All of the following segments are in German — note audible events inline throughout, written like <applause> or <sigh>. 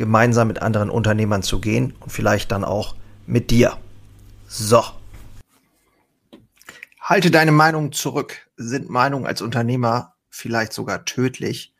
gemeinsam mit anderen Unternehmern zu gehen und vielleicht dann auch mit dir. So. Halte deine Meinung zurück. Sind Meinungen als Unternehmer vielleicht sogar tödlich?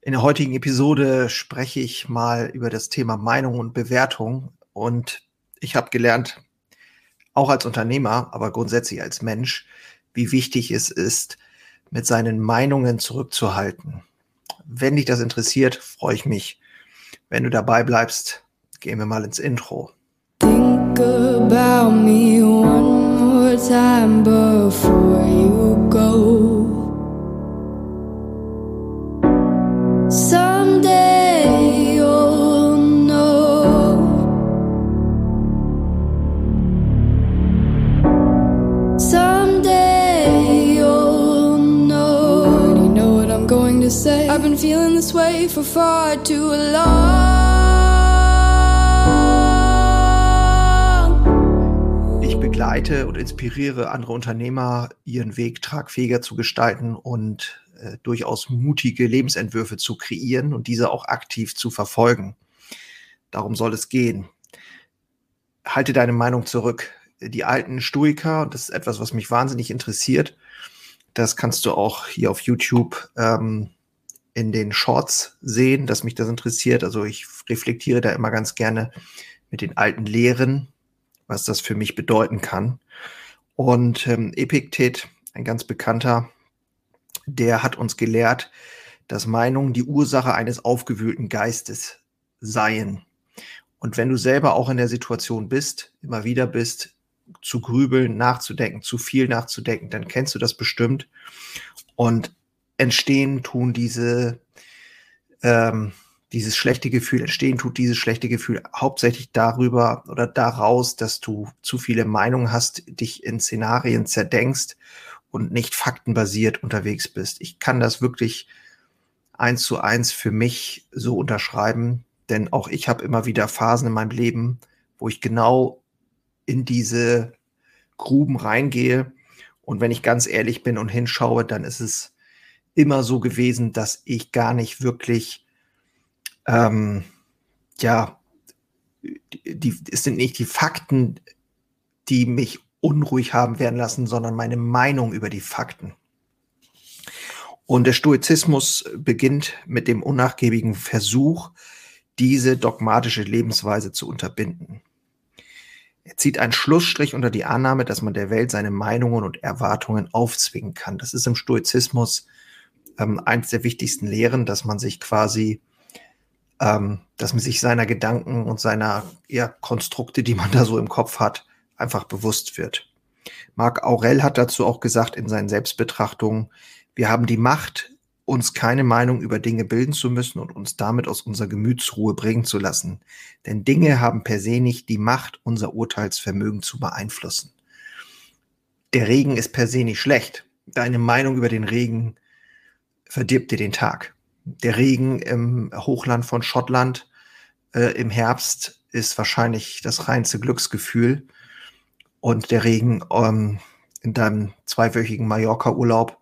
In der heutigen Episode spreche ich mal über das Thema Meinung und Bewertung und ich habe gelernt, auch als Unternehmer, aber grundsätzlich als Mensch, wie wichtig es ist, mit seinen Meinungen zurückzuhalten. Wenn dich das interessiert, freue ich mich, wenn du dabei bleibst, gehen wir mal ins Intro. Think about me one more time before you go. Someday to say. I've been feeling this way for far too long. begleite und inspiriere andere Unternehmer, ihren Weg tragfähiger zu gestalten und äh, durchaus mutige Lebensentwürfe zu kreieren und diese auch aktiv zu verfolgen. Darum soll es gehen. Halte deine Meinung zurück. Die alten Stoiker, das ist etwas, was mich wahnsinnig interessiert, das kannst du auch hier auf YouTube ähm, in den Shorts sehen, dass mich das interessiert. Also ich reflektiere da immer ganz gerne mit den alten Lehren was das für mich bedeuten kann. Und ähm, Epiktet, ein ganz bekannter, der hat uns gelehrt, dass Meinungen die Ursache eines aufgewühlten Geistes seien. Und wenn du selber auch in der Situation bist, immer wieder bist, zu grübeln, nachzudenken, zu viel nachzudenken, dann kennst du das bestimmt. Und entstehen tun diese ähm, dieses schlechte Gefühl entstehen tut, dieses schlechte Gefühl hauptsächlich darüber oder daraus, dass du zu viele Meinungen hast, dich in Szenarien zerdenkst und nicht faktenbasiert unterwegs bist. Ich kann das wirklich eins zu eins für mich so unterschreiben, denn auch ich habe immer wieder Phasen in meinem Leben, wo ich genau in diese Gruben reingehe. Und wenn ich ganz ehrlich bin und hinschaue, dann ist es immer so gewesen, dass ich gar nicht wirklich ähm, ja, die, es sind nicht die Fakten, die mich unruhig haben werden lassen, sondern meine Meinung über die Fakten. Und der Stoizismus beginnt mit dem unnachgiebigen Versuch, diese dogmatische Lebensweise zu unterbinden. Er zieht einen Schlussstrich unter die Annahme, dass man der Welt seine Meinungen und Erwartungen aufzwingen kann. Das ist im Stoizismus ähm, eines der wichtigsten Lehren, dass man sich quasi ähm, dass man sich seiner Gedanken und seiner ja, Konstrukte, die man da so im Kopf hat, einfach bewusst wird. Marc Aurel hat dazu auch gesagt in seinen Selbstbetrachtungen, wir haben die Macht, uns keine Meinung über Dinge bilden zu müssen und uns damit aus unserer Gemütsruhe bringen zu lassen. Denn Dinge haben per se nicht die Macht, unser Urteilsvermögen zu beeinflussen. Der Regen ist per se nicht schlecht. Deine Meinung über den Regen verdirbt dir den Tag der Regen im Hochland von Schottland äh, im Herbst ist wahrscheinlich das reinste Glücksgefühl. Und der Regen ähm, in deinem zweiwöchigen Mallorca-Urlaub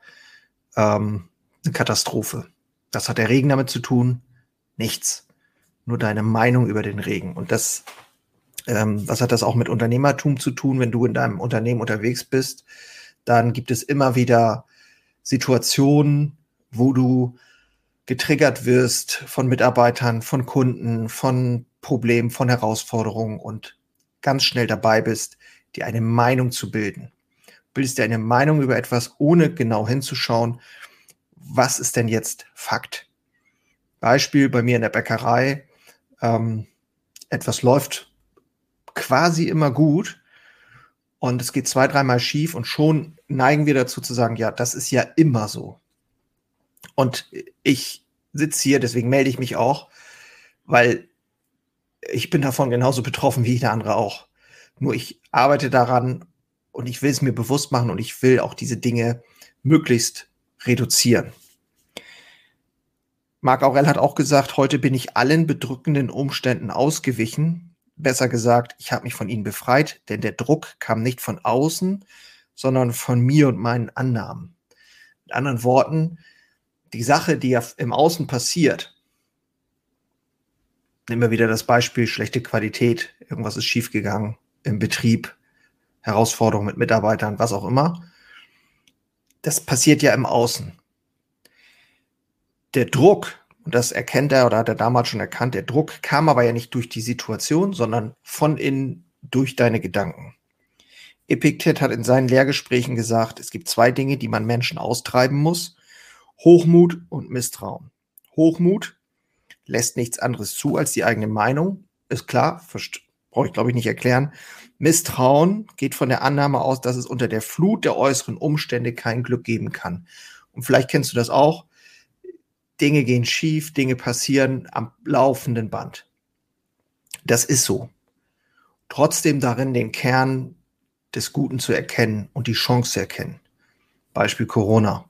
ähm, eine Katastrophe. Das hat der Regen damit zu tun? Nichts. Nur deine Meinung über den Regen. Und das, ähm, was hat das auch mit Unternehmertum zu tun? Wenn du in deinem Unternehmen unterwegs bist, dann gibt es immer wieder Situationen, wo du getriggert wirst von Mitarbeitern, von Kunden, von Problemen, von Herausforderungen und ganz schnell dabei bist, dir eine Meinung zu bilden. Bildest dir eine Meinung über etwas, ohne genau hinzuschauen, was ist denn jetzt Fakt? Beispiel bei mir in der Bäckerei, ähm, etwas läuft quasi immer gut und es geht zwei, dreimal schief und schon neigen wir dazu zu sagen, ja, das ist ja immer so. Und ich sitze hier, deswegen melde ich mich auch, weil ich bin davon genauso betroffen wie jeder andere auch. Nur ich arbeite daran und ich will es mir bewusst machen und ich will auch diese Dinge möglichst reduzieren. Marc Aurel hat auch gesagt, heute bin ich allen bedrückenden Umständen ausgewichen. Besser gesagt, ich habe mich von ihnen befreit, denn der Druck kam nicht von außen, sondern von mir und meinen Annahmen. Mit anderen Worten, die Sache, die ja im Außen passiert, nehmen wir wieder das Beispiel schlechte Qualität, irgendwas ist schiefgegangen im Betrieb, Herausforderungen mit Mitarbeitern, was auch immer. Das passiert ja im Außen. Der Druck, und das erkennt er oder hat er damals schon erkannt, der Druck kam aber ja nicht durch die Situation, sondern von innen durch deine Gedanken. Epiktet hat in seinen Lehrgesprächen gesagt, es gibt zwei Dinge, die man Menschen austreiben muss. Hochmut und Misstrauen. Hochmut lässt nichts anderes zu als die eigene Meinung. Ist klar, brauche ich glaube ich nicht erklären. Misstrauen geht von der Annahme aus, dass es unter der Flut der äußeren Umstände kein Glück geben kann. Und vielleicht kennst du das auch. Dinge gehen schief, Dinge passieren am laufenden Band. Das ist so. Trotzdem darin den Kern des Guten zu erkennen und die Chance zu erkennen. Beispiel Corona.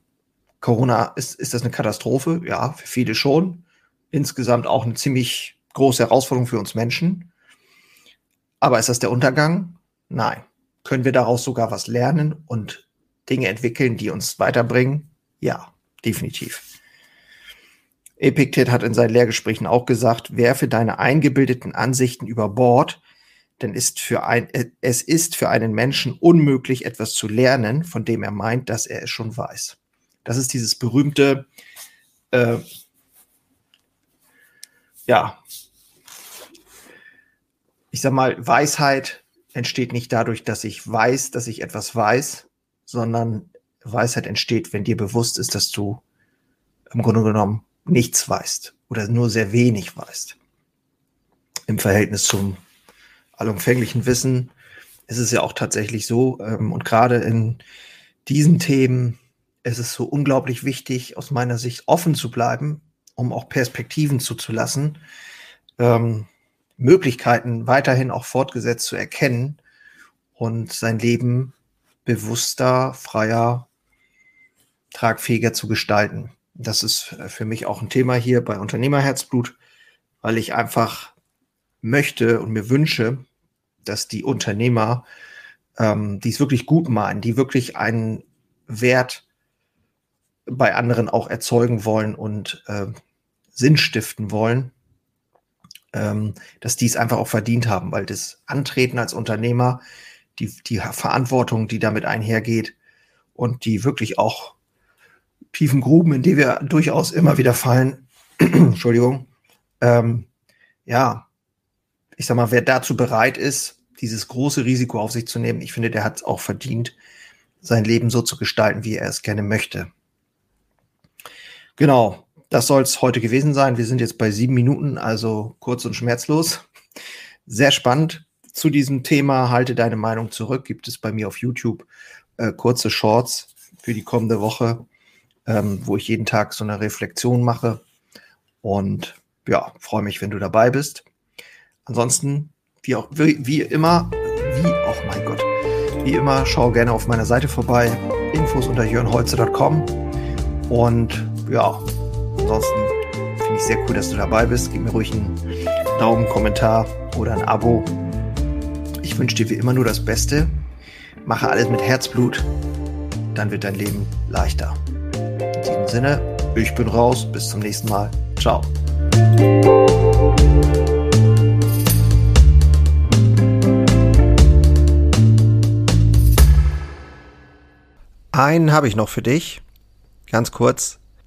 Corona, ist, ist das eine Katastrophe? Ja, für viele schon. Insgesamt auch eine ziemlich große Herausforderung für uns Menschen. Aber ist das der Untergang? Nein. Können wir daraus sogar was lernen und Dinge entwickeln, die uns weiterbringen? Ja, definitiv. Epiktet hat in seinen Lehrgesprächen auch gesagt, werfe deine eingebildeten Ansichten über Bord, denn ist für ein, es ist für einen Menschen unmöglich, etwas zu lernen, von dem er meint, dass er es schon weiß. Das ist dieses berühmte, äh, ja, ich sag mal, Weisheit entsteht nicht dadurch, dass ich weiß, dass ich etwas weiß, sondern Weisheit entsteht, wenn dir bewusst ist, dass du im Grunde genommen nichts weißt oder nur sehr wenig weißt. Im Verhältnis zum allumfänglichen Wissen ist es ja auch tatsächlich so, ähm, und gerade in diesen Themen ist es so unglaublich wichtig, aus meiner Sicht offen zu bleiben, um auch Perspektiven zuzulassen, ähm, Möglichkeiten weiterhin auch fortgesetzt zu erkennen und sein Leben bewusster, freier, tragfähiger zu gestalten. Das ist für mich auch ein Thema hier bei Unternehmerherzblut, weil ich einfach möchte und mir wünsche, dass die Unternehmer, ähm, die es wirklich gut meinen, die wirklich einen Wert bei anderen auch erzeugen wollen und äh, Sinn stiften wollen, ähm, dass die es einfach auch verdient haben, weil das Antreten als Unternehmer, die, die Verantwortung, die damit einhergeht und die wirklich auch tiefen Gruben, in die wir durchaus immer wieder fallen, <clears throat> Entschuldigung, ähm, ja, ich sag mal, wer dazu bereit ist, dieses große Risiko auf sich zu nehmen, ich finde, der hat es auch verdient, sein Leben so zu gestalten, wie er es gerne möchte. Genau, das soll es heute gewesen sein. Wir sind jetzt bei sieben Minuten, also kurz und schmerzlos. Sehr spannend. Zu diesem Thema halte deine Meinung zurück. Gibt es bei mir auf YouTube äh, kurze Shorts für die kommende Woche, ähm, wo ich jeden Tag so eine Reflexion mache. Und ja, freue mich, wenn du dabei bist. Ansonsten, wie auch wie, wie immer, wie, oh mein Gott, wie immer, schau gerne auf meiner Seite vorbei. Infos unter jörnholze.com. Und ja, ansonsten finde ich sehr cool, dass du dabei bist. Gib mir ruhig einen Daumen, Kommentar oder ein Abo. Ich wünsche dir wie immer nur das Beste. Mache alles mit Herzblut, dann wird dein Leben leichter. In diesem Sinne, ich bin raus. Bis zum nächsten Mal. Ciao. Einen habe ich noch für dich. Ganz kurz.